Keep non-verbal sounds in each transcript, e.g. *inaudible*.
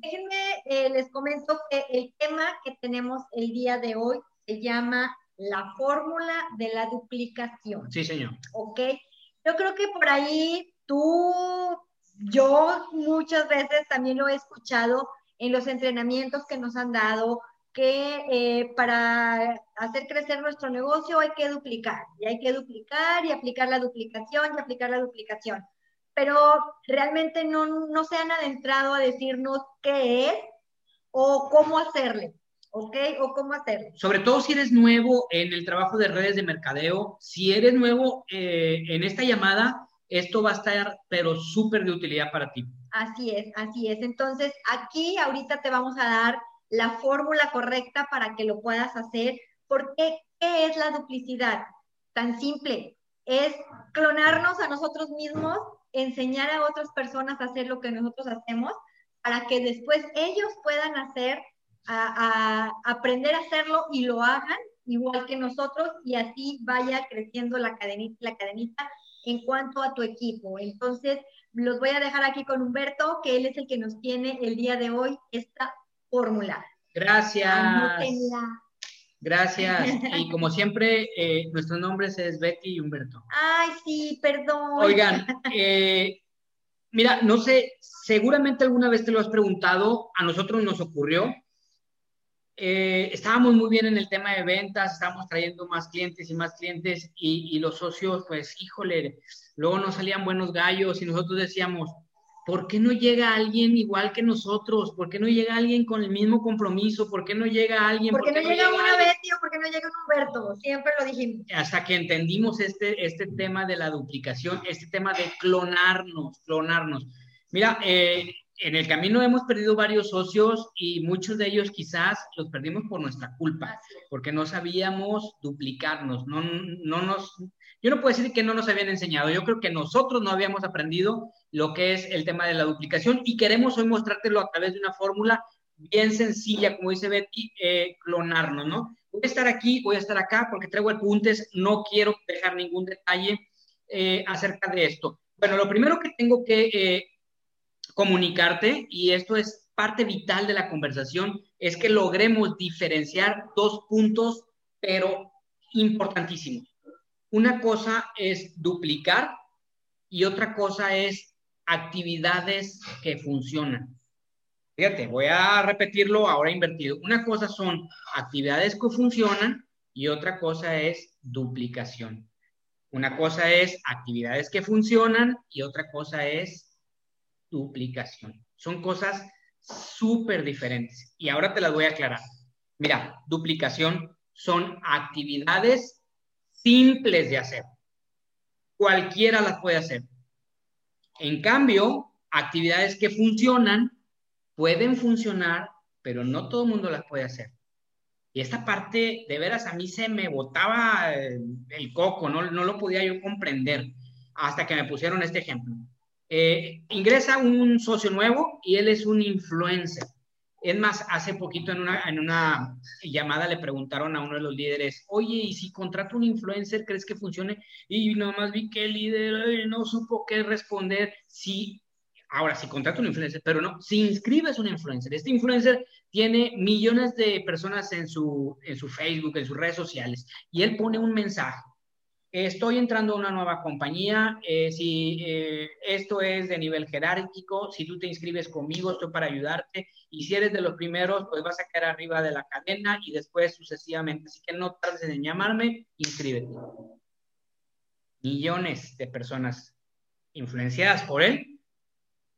déjenme, eh, les comento que el tema que tenemos el día de hoy se llama la fórmula de la duplicación. Sí, señor. ¿Ok? Yo creo que por ahí tú, yo muchas veces también lo he escuchado en los entrenamientos que nos han dado, que eh, para hacer crecer nuestro negocio hay que duplicar, y hay que duplicar y aplicar la duplicación y aplicar la duplicación. Pero realmente no, no se han adentrado a decirnos qué es o cómo hacerle. ¿ok? O cómo hacerlo. Sobre todo si eres nuevo en el trabajo de redes de mercadeo, si eres nuevo eh, en esta llamada, esto va a estar, pero súper de utilidad para ti. Así es, así es. Entonces, aquí ahorita te vamos a dar la fórmula correcta para que lo puedas hacer. Porque, ¿qué es la duplicidad? Tan simple. Es clonarnos a nosotros mismos, enseñar a otras personas a hacer lo que nosotros hacemos, para que después ellos puedan hacer a, aprender a hacerlo y lo hagan igual que nosotros y así vaya creciendo la cadenita, la cadenita en cuanto a tu equipo. Entonces, los voy a dejar aquí con Humberto, que él es el que nos tiene el día de hoy esta fórmula. Gracias. Gracias. Y como siempre, eh, nuestros nombres es Betty y Humberto. Ay, sí, perdón. Oigan, *laughs* eh, mira, no sé, seguramente alguna vez te lo has preguntado, a nosotros nos ocurrió, eh, estábamos muy bien en el tema de ventas, estábamos trayendo más clientes y más clientes y, los socios, pues, híjole, luego nos salían buenos gallos y nosotros decíamos, ¿por qué no llega alguien igual que nosotros? ¿Por qué no llega alguien con el mismo compromiso? ¿Por qué no llega alguien? ¿Por qué, no, llega, una Betty o por qué no llega un Humberto? Siempre lo dijimos. Hasta que entendimos este, este tema de la duplicación, este tema de clonarnos, clonarnos. Mira, eh, en el camino hemos perdido varios socios y muchos de ellos quizás los perdimos por nuestra culpa, porque no sabíamos duplicarnos, no, no nos, yo no puedo decir que no nos habían enseñado, yo creo que nosotros no habíamos aprendido lo que es el tema de la duplicación y queremos hoy mostrártelo a través de una fórmula bien sencilla, como dice Betty, eh, clonarnos, ¿no? Voy a estar aquí, voy a estar acá porque traigo apuntes, no quiero dejar ningún detalle eh, acerca de esto. Bueno, lo primero que tengo que eh, comunicarte, y esto es parte vital de la conversación, es que logremos diferenciar dos puntos, pero importantísimos. Una cosa es duplicar y otra cosa es actividades que funcionan. Fíjate, voy a repetirlo ahora invertido. Una cosa son actividades que funcionan y otra cosa es duplicación. Una cosa es actividades que funcionan y otra cosa es duplicación. Son cosas súper diferentes. Y ahora te las voy a aclarar. Mira, duplicación son actividades simples de hacer. Cualquiera las puede hacer. En cambio, actividades que funcionan pueden funcionar, pero no todo el mundo las puede hacer. Y esta parte, de veras, a mí se me botaba el, coco, no, no lo podía yo comprender hasta que me pusieron este ejemplo. Eh, ingresa un socio nuevo y él es un influencer. Es más, hace poquito en una, en una llamada le preguntaron a uno de los líderes, oye, ¿y si contrato un influencer, crees que funcione? Y nomás vi que el líder no supo qué responder. Sí, ahora si contrato un influencer, pero no, si inscribes un influencer, este influencer tiene millones de personas en su, en su Facebook, en sus redes sociales, y él pone un mensaje estoy entrando a una nueva compañía, eh, si eh, esto es de nivel jerárquico, si tú te inscribes conmigo, estoy para ayudarte, y si eres de los primeros, pues vas a quedar arriba de la cadena y después sucesivamente. Así que no tardes en llamarme, inscríbete. Millones de personas influenciadas por él,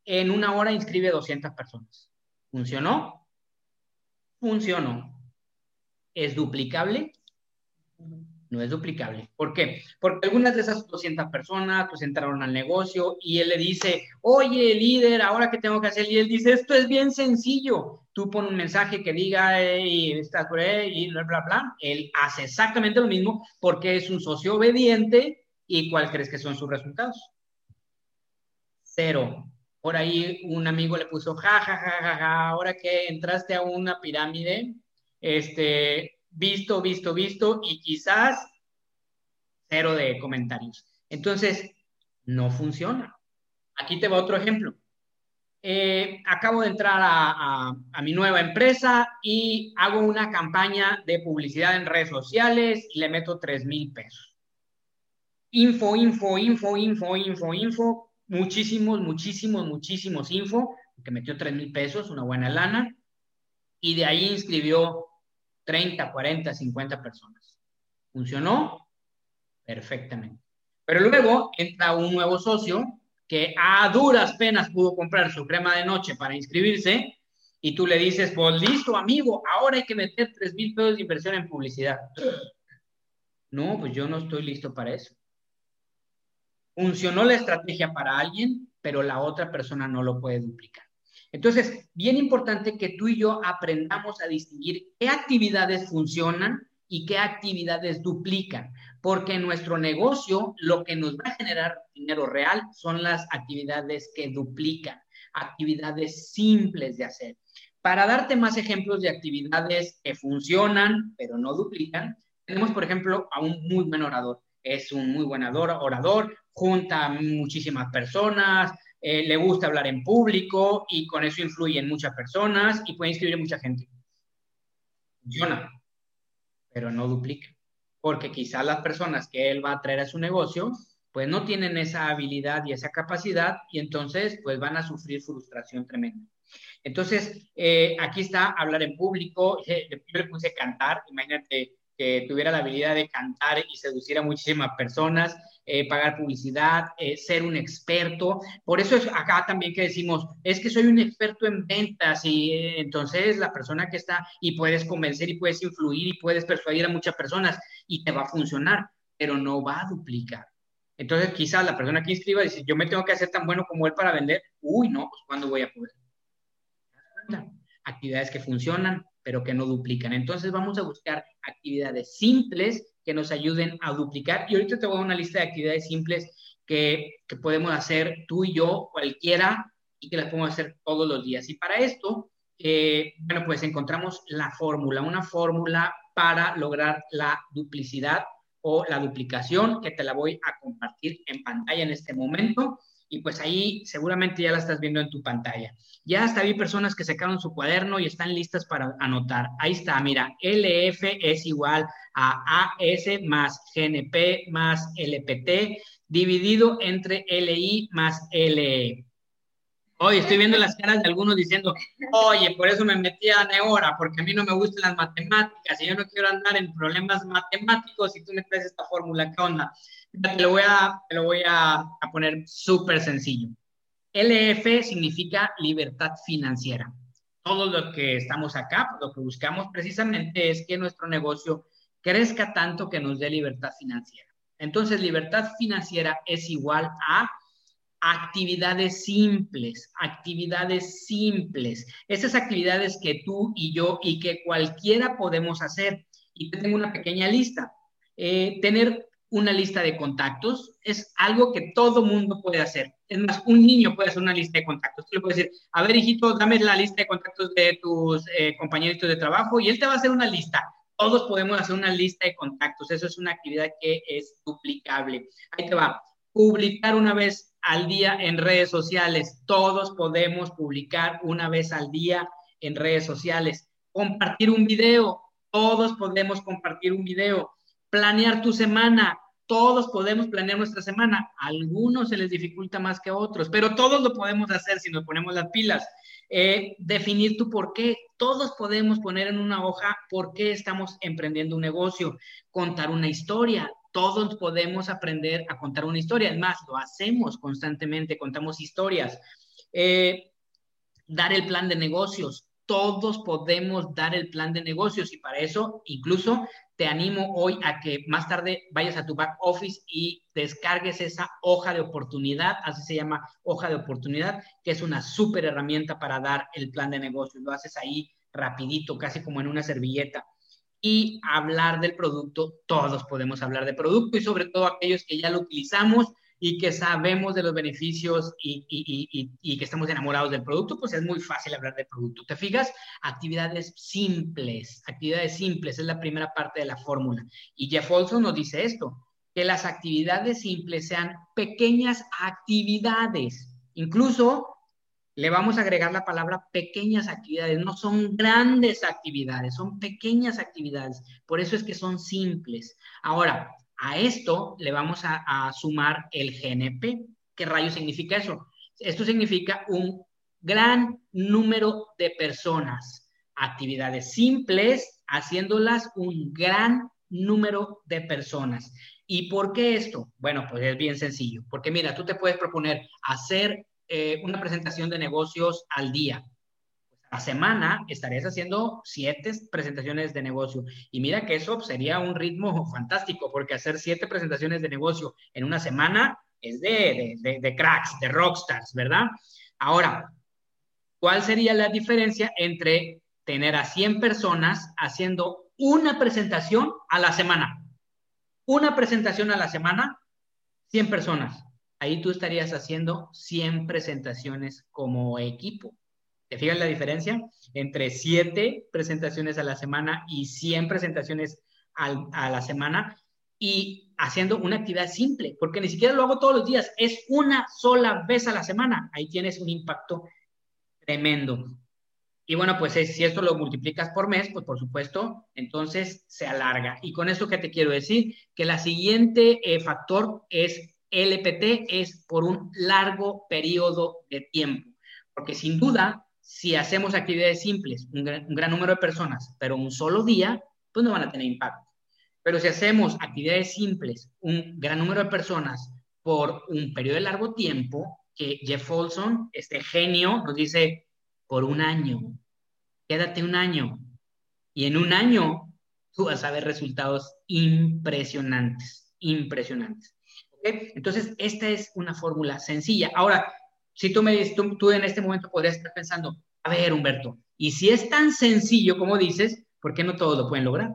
en una hora inscribe 200 personas. ¿Funcionó? Funcionó. ¿Es duplicable? No es duplicable. ¿Por qué? Porque algunas de esas 200 personas pues entraron al negocio y él le dice, oye, líder, ahora qué tengo que hacer, y él dice, esto es bien sencillo. Tú pon un mensaje que diga, y estás por y bla, bla, bla. Él hace exactamente lo mismo porque es un socio obediente y ¿cuál crees que son sus resultados? Cero. Por ahí un amigo le puso, ja, ja, ja, ja, ja, ahora que entraste a una pirámide, este, visto, visto, visto y quizás cero de comentarios. Entonces, no funciona. Aquí te va otro ejemplo. eh, acabo de entrar a, mi nueva empresa y hago una campaña de publicidad en redes sociales y le meto 3 mil pesos. Info, info, info, info, info, info, muchísimos, muchísimos, muchísimos info, que metió 3 mil pesos, una buena lana, y de ahí inscribió 30, 40, 50 personas. ¿Funcionó? Perfectamente. Pero luego entra un nuevo socio que a duras penas pudo comprar su crema de noche para inscribirse y tú le dices, pues listo, amigo, ahora hay que meter 3 mil pesos de inversión en publicidad. No, pues yo no estoy listo para eso. Funcionó la estrategia para alguien, pero la otra persona no lo puede duplicar. Entonces, bien importante que tú y yo aprendamos a distinguir qué actividades funcionan y qué actividades duplican, porque en nuestro negocio lo que nos va a generar dinero real son las actividades que duplican, actividades simples de hacer. Para darte más ejemplos de actividades que funcionan pero no duplican, tenemos por ejemplo a un muy buen orador. Es un muy buen orador, junta muchísimas personas, eh, le gusta hablar en público y con eso influye en muchas personas y puede inscribir a mucha gente. Funciona, pero no duplica. Porque quizás las personas que él va a traer a su negocio, pues no tienen esa habilidad y esa capacidad y entonces pues van a sufrir frustración tremenda. Entonces, eh, aquí está hablar en público, yo le puse cantar, imagínate que tuviera la habilidad de cantar y seducir a muchísimas personas, eh, pagar publicidad, eh, ser un experto. Por eso es acá también que decimos, es que soy un experto en ventas y eh, entonces la persona que está y puedes convencer y puedes influir y puedes persuadir a muchas personas y te va a funcionar, pero no va a duplicar. Entonces quizás la persona que inscriba dice, yo me tengo que hacer tan bueno como él para vender. Uy, no, pues ¿cuándo voy a poder? Actividades que funcionan, pero que no duplican. Entonces vamos a buscar actividades simples que nos ayuden a duplicar. Y ahorita te voy a una lista de actividades simples que, que podemos hacer tú y yo, cualquiera, y que las podemos hacer todos los días. Y para esto, eh, bueno, pues encontramos la fórmula, una fórmula para lograr la duplicidad o la duplicación, que te la voy a compartir en pantalla en este momento y pues ahí seguramente ya la estás viendo en tu pantalla. Ya hasta vi personas que sacaron su cuaderno y están listas para anotar. Ahí está, mira, LF es igual a AS más GNP más LPT dividido entre LI más LE. Oye, estoy viendo las caras de algunos diciendo, oye, por eso me metí a Neora, porque a mí no me gustan las matemáticas y yo no quiero andar en problemas matemáticos y tú me traes esta fórmula, ¿qué onda? Te lo voy a, lo voy a, poner súper sencillo. LF significa libertad financiera. Todo lo que estamos acá, lo que buscamos precisamente es que nuestro negocio crezca tanto que nos dé libertad financiera. Entonces, libertad financiera es igual a actividades simples, actividades simples. Esas actividades que tú y yo y que cualquiera podemos hacer. Y te tengo una pequeña lista. Eh, tener una lista de contactos es algo que todo mundo puede hacer. Es más, un niño puede hacer una lista de contactos. Tú le puedes decir, a ver, hijito, dame la lista de contactos de tus eh, compañeritos de trabajo y él te va a hacer una lista. Todos podemos hacer una lista de contactos. Eso es una actividad que es duplicable. Ahí te va. Publicar una vez al día en redes sociales. Todos podemos publicar una vez al día en redes sociales. Compartir un video. Todos podemos compartir un video planear tu semana. Todos podemos planear nuestra semana. A algunos se les dificulta más que a otros, pero todos lo podemos hacer si nos ponemos las pilas. Eh, definir tu por qué. Todos podemos poner en una hoja por qué estamos emprendiendo un negocio, contar una historia. Todos podemos aprender a contar una historia. Es más, lo hacemos constantemente, contamos historias. Eh, dar el plan de negocios. Todos podemos dar el plan de negocios y para eso incluso te animo hoy a que más tarde vayas a tu back office y descargues esa hoja de oportunidad, así se llama hoja de oportunidad, que es una súper herramienta para dar el plan de negocio. Lo haces ahí rapidito, casi como en una servilleta. Y hablar del producto, todos podemos hablar de producto y sobre todo aquellos que ya lo utilizamos y que sabemos de los beneficios y, y, y, que estamos enamorados del producto, pues es muy fácil hablar de producto. ¿Te fijas? Actividades simples, actividades simples es la primera parte de la fórmula. Y Jeff Olson nos dice esto, que las actividades simples sean pequeñas actividades. Incluso le vamos a agregar la palabra pequeñas actividades. No son grandes actividades, son pequeñas actividades. Por eso es que son simples. Ahora, a esto le vamos a, sumar el GNP. ¿Qué rayo significa eso? Esto significa un gran número de personas. Actividades simples, haciéndolas un gran número de personas. ¿Y por qué esto? Bueno, pues es bien sencillo. Porque mira, tú te puedes proponer hacer eh, una presentación de negocios al día. A semana estarías haciendo siete presentaciones de negocio. Y mira que eso sería un ritmo *laughs* fantástico, porque hacer siete presentaciones de negocio en una semana es de, de, de cracks, de rockstars, ¿verdad? Ahora, ¿cuál sería la diferencia entre tener a 100 personas haciendo una presentación a la semana? Una presentación a la semana, 100 personas ahí tú estarías haciendo 100 presentaciones como equipo. ¿Te fijas la diferencia entre 7 presentaciones a la semana y 100 presentaciones a la semana? Y haciendo una actividad simple, porque ni siquiera lo hago todos los días, es una sola vez a la semana. Ahí tienes un impacto tremendo. Y bueno, pues si esto lo multiplicas por mes, pues por supuesto, entonces se alarga. Y con esto que te quiero decir, que la siguiente eh, factor es LPT es por un largo periodo de tiempo, porque sin duda, si hacemos actividades simples, un gran, número de personas, pero un solo día, pues no van a tener impacto. Pero si hacemos actividades simples, un gran número de personas por un periodo de largo tiempo, que Jeff Olson, este genio, nos dice, por un año, quédate un año. Y en un año tú vas a ver resultados impresionantes, impresionantes. Entonces, esta es una fórmula sencilla. Ahora, si tú me tú, en este momento podrías estar pensando, a ver, Humberto, y si es tan sencillo como dices, ¿por qué no todos lo pueden lograr?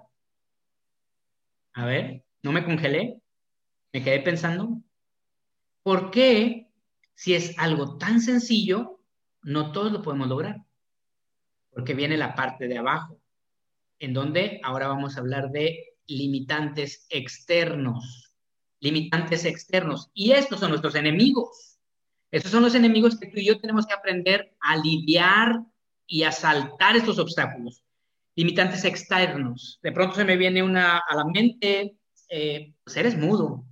A ver, no me congelé, me quedé pensando, ¿por qué si es algo tan sencillo, no todos lo podemos lograr? Porque viene la parte de abajo, en donde ahora vamos a hablar de limitantes externos limitantes externos. Y estos son nuestros enemigos. Estos son los enemigos que tú y yo tenemos que aprender a lidiar y a saltar estos obstáculos. Limitantes externos. De pronto se me viene una a la mente, eh, pues eres mudo.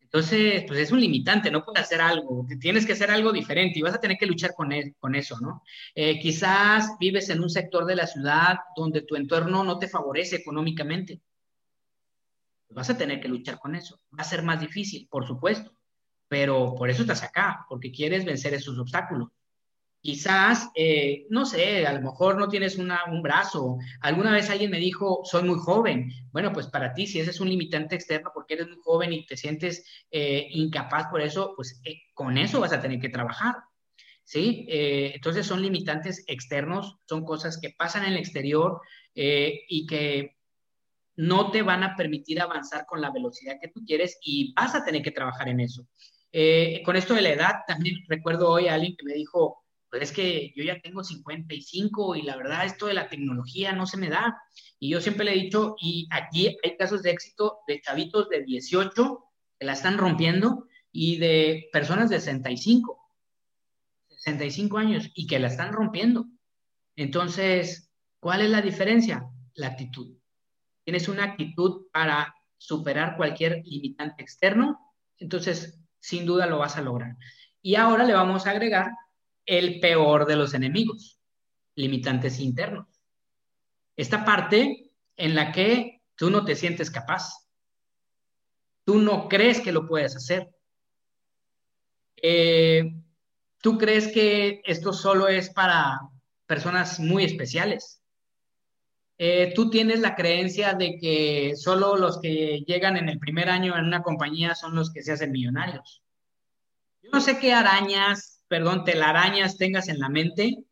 Entonces, pues es un limitante, no puedes hacer algo, tienes que hacer algo diferente y vas a tener que luchar con, con eso, ¿no? Eh, quizás vives en un sector de la ciudad donde tu entorno no te favorece económicamente vas a tener que luchar con eso. Va a ser más difícil, por supuesto, pero por eso estás acá, porque quieres vencer esos obstáculos. Quizás, eh, no sé, a lo mejor no tienes un brazo. Alguna vez alguien me dijo, soy muy joven. Bueno, pues para ti, si ese es un limitante externo porque eres muy joven y te sientes eh, incapaz por eso, pues eh, con eso vas a tener que trabajar. ¿Sí? entonces son limitantes externos, son cosas que pasan en el exterior y que no te van a permitir avanzar con la velocidad que tú quieres y vas a tener que trabajar en eso. Eh, con esto de la edad, también recuerdo hoy a alguien que me dijo, pues es que yo ya tengo 55 y la verdad esto de la tecnología no se me da. Y yo siempre le he dicho, y aquí hay casos de éxito de chavitos de 18 que la están rompiendo y de personas de 65, 65 años y que la están rompiendo. Entonces, ¿cuál es la diferencia? La actitud tienes una actitud para superar cualquier limitante externo, entonces sin duda lo vas a lograr. Y ahora le vamos a agregar el peor de los enemigos, limitantes internos. Esta parte en la que tú no te sientes capaz, tú no crees que lo puedes hacer. Eh, tú crees que esto solo es para personas muy especiales. Eh, tú tienes la creencia de que solo los que llegan en el primer año en una compañía son los que se hacen millonarios. Yo no sé qué arañas, perdón, telarañas tengas en la mente,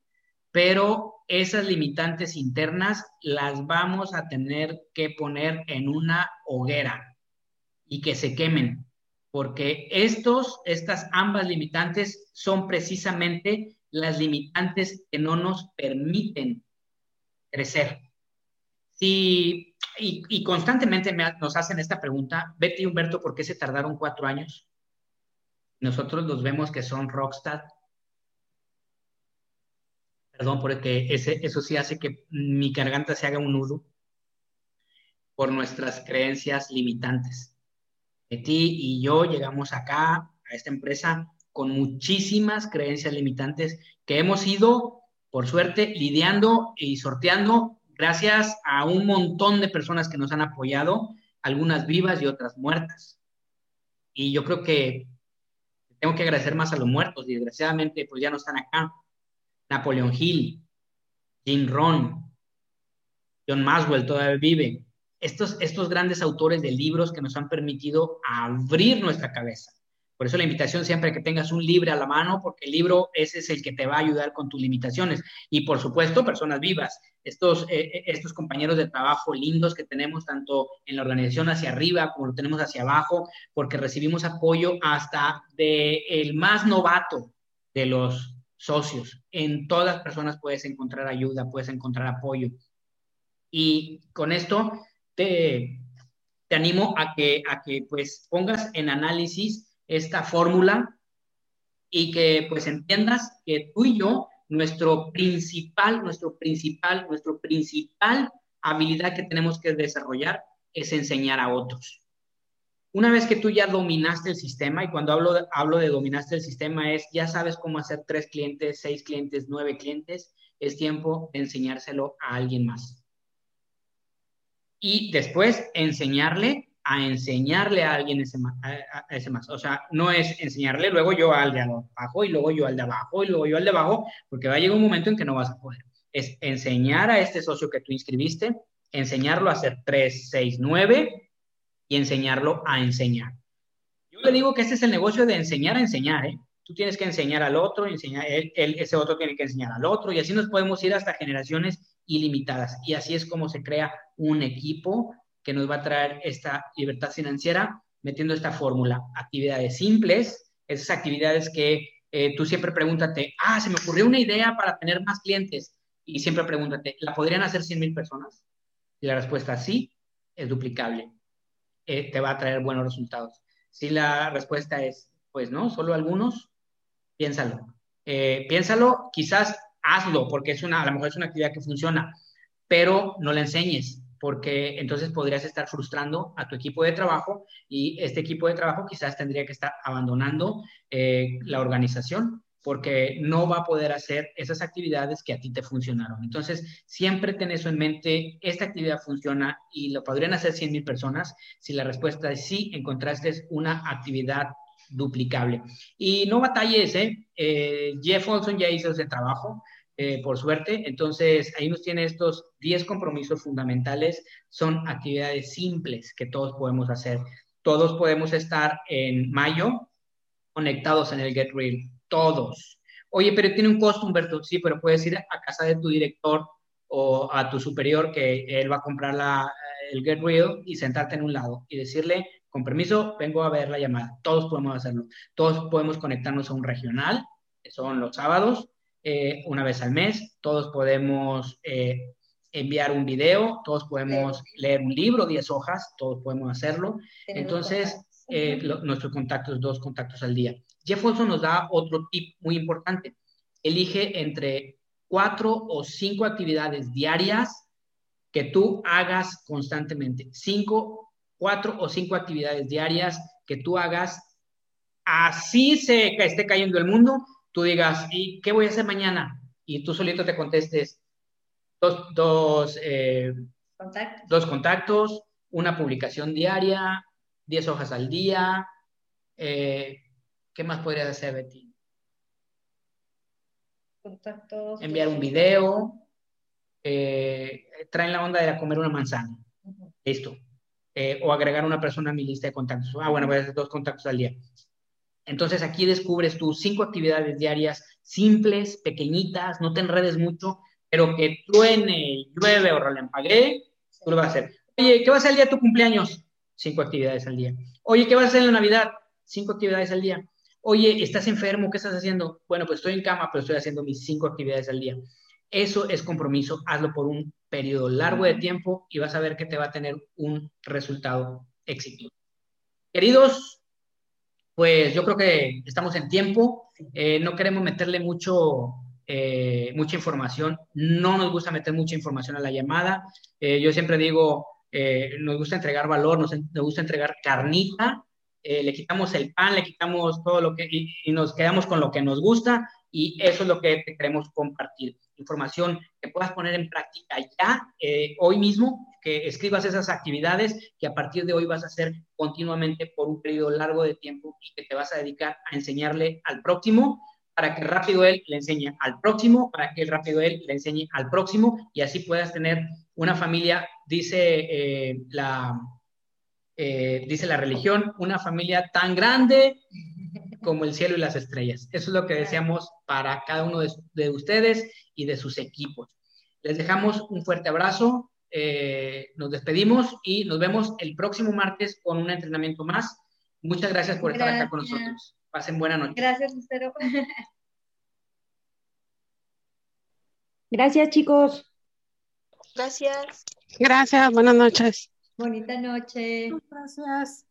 pero esas limitantes internas las vamos a tener que poner en una hoguera y que se quemen, porque estos, estas ambas limitantes son precisamente las limitantes que no nos permiten crecer. Y, constantemente nos hacen esta pregunta, Betty y Humberto, ¿por qué se tardaron cuatro años? Nosotros los vemos que son rockstar Perdón, porque ese, eso sí hace que mi garganta se haga un nudo por nuestras creencias limitantes. Ti y yo llegamos acá, a esta empresa, con muchísimas creencias limitantes que hemos ido, por suerte, lidiando y sorteando gracias a un montón de personas que nos han apoyado, algunas vivas y otras muertas. Y yo creo que tengo que agradecer más a los muertos, desgraciadamente pues ya no están acá. Napoleón Hill, Jim Ron, John Maswell todavía vive. Estos, estos grandes autores de libros que nos han permitido abrir nuestra cabeza. Por eso la invitación siempre que tengas un libro a la mano, porque el libro ese es el que te va a ayudar con tus limitaciones. Y por supuesto, personas vivas, estos, eh, eh, estos compañeros de trabajo lindos que tenemos tanto en la organización hacia arriba como lo tenemos hacia abajo, porque recibimos apoyo hasta de el más novato de los socios. En todas las personas puedes encontrar ayuda, puedes encontrar apoyo. Y con esto te, te animo a que, a que pues pongas en análisis esta fórmula y que pues entiendas que tú y yo, nuestro principal, nuestro principal, nuestro principal habilidad que tenemos que desarrollar es enseñar a otros. Una vez que tú ya dominaste el sistema, y cuando hablo de, hablo de dominaste el sistema es, ya sabes cómo hacer tres clientes, seis clientes, nueve clientes, es tiempo de enseñárselo a alguien más. Y después enseñarle a enseñarle a alguien ese más, ese más. O sea, no es enseñarle luego yo al de abajo y luego yo al de abajo y luego yo al de abajo, porque va a llegar un momento en que no vas a poder. Es enseñar a este socio que tú inscribiste, enseñarlo a hacer tres, seis, nueve y enseñarlo a enseñar. Yo le digo que este es el negocio de enseñar a enseñar, ¿eh? Tú tienes que enseñar al otro, enseñar, él, ese otro tiene que enseñar al otro, y así nos podemos ir hasta generaciones ilimitadas. Y así es como se crea un equipo que nos va a traer esta libertad financiera metiendo esta fórmula. Actividades simples, esas actividades que eh, tú siempre pregúntate, ah, se me ocurrió una idea para tener más clientes. Y siempre pregúntate, ¿la podrían hacer 100 mil personas? Y la respuesta sí, es duplicable. Eh, te va a traer buenos resultados. Si la respuesta es, pues no, solo algunos, piénsalo. Eh, piénsalo, quizás hazlo, porque es una, a lo mejor es una actividad que funciona, pero no la enseñes, porque entonces podrías estar frustrando a tu equipo de trabajo y este equipo de trabajo quizás tendría que estar abandonando eh, la organización porque no va a poder hacer esas actividades que a ti te funcionaron. Entonces, siempre ten eso en mente, esta actividad funciona y lo podrían hacer 100 mil personas. Si la respuesta es sí, encontraste una actividad duplicable. Y no batalles, ¿eh? eh Jeff Olson ya hizo ese trabajo, eh, por suerte. Entonces, ahí nos tiene estos 10 compromisos fundamentales. Son actividades simples que todos podemos hacer. Todos podemos estar en mayo conectados en el Get Real todos. Oye, pero tiene un costo, Humberto. Sí, pero puedes ir a casa de tu director o a tu superior que él va a comprar la, el Get Real y sentarte en un lado y decirle, con permiso, vengo a ver la llamada. Todos podemos hacerlo. Todos podemos conectarnos a un regional, que son los sábados, eh, una vez al mes. Todos podemos eh, enviar un video, todos podemos leer un libro, 10 hojas, todos podemos hacerlo. Entonces, eh, nuestros contactos, dos contactos al día. Jeff Olson nos da otro tip muy importante. Elige entre cuatro o cinco actividades diarias que tú hagas constantemente. Cinco, cuatro o cinco actividades diarias que tú hagas. Así se esté cayendo el mundo, tú digas, ¿y qué voy a hacer mañana? Y tú solito te contestes dos, dos, eh, contactos. dos contactos, una publicación diaria, diez hojas al día, eh, ¿Qué más podrías hacer, Betty? Contactos. Enviar un video. Eh, traen la onda de comer una manzana. Listo. Eh, o agregar una persona a mi lista de contactos. Ah, bueno, voy a hacer dos contactos al día. Entonces aquí descubres tus cinco actividades diarias simples, pequeñitas, no te enredes mucho, pero que truene, llueve o relampaguee, tú lo vas a hacer. Oye, ¿qué vas a hacer el día de tu cumpleaños? Cinco actividades al día. Oye, ¿qué vas a hacer en la Navidad? Cinco actividades al día. Oye, ¿estás enfermo? ¿Qué estás haciendo? Bueno, pues estoy en cama, pero estoy haciendo mis cinco actividades al día. Eso es compromiso. Hazlo por un periodo largo de tiempo y vas a ver que te va a tener un resultado exitoso. Queridos, pues yo creo que estamos en tiempo. Eh, no queremos meterle mucho, eh, mucha información, no nos gusta meter mucha información a la llamada. Eh, yo siempre digo, eh, nos gusta entregar valor, nos, gusta entregar carnita, le quitamos el pan, le quitamos todo lo que, y, nos quedamos con lo que nos gusta y eso es lo que queremos compartir. Información que puedas poner en práctica ya, hoy mismo, que escribas esas actividades que a partir de hoy vas a hacer continuamente por un periodo largo de tiempo y que te vas a dedicar a enseñarle al próximo para que rápido él le enseñe al próximo, para que rápido él le enseñe al próximo y así puedas tener una familia, dice, eh, la, eh, dice la religión, una familia tan grande como el cielo y las estrellas. Eso es lo que deseamos para cada uno de, ustedes y de sus equipos. Les dejamos un fuerte abrazo, eh, nos despedimos y nos vemos el próximo martes con un entrenamiento más. Muchas gracias por estar acá con nosotros. Pasen buena noche. Gracias, Lucero. *laughs* Gracias, chicos. Gracias. Gracias, buenas noches. Bonita noche. Gracias.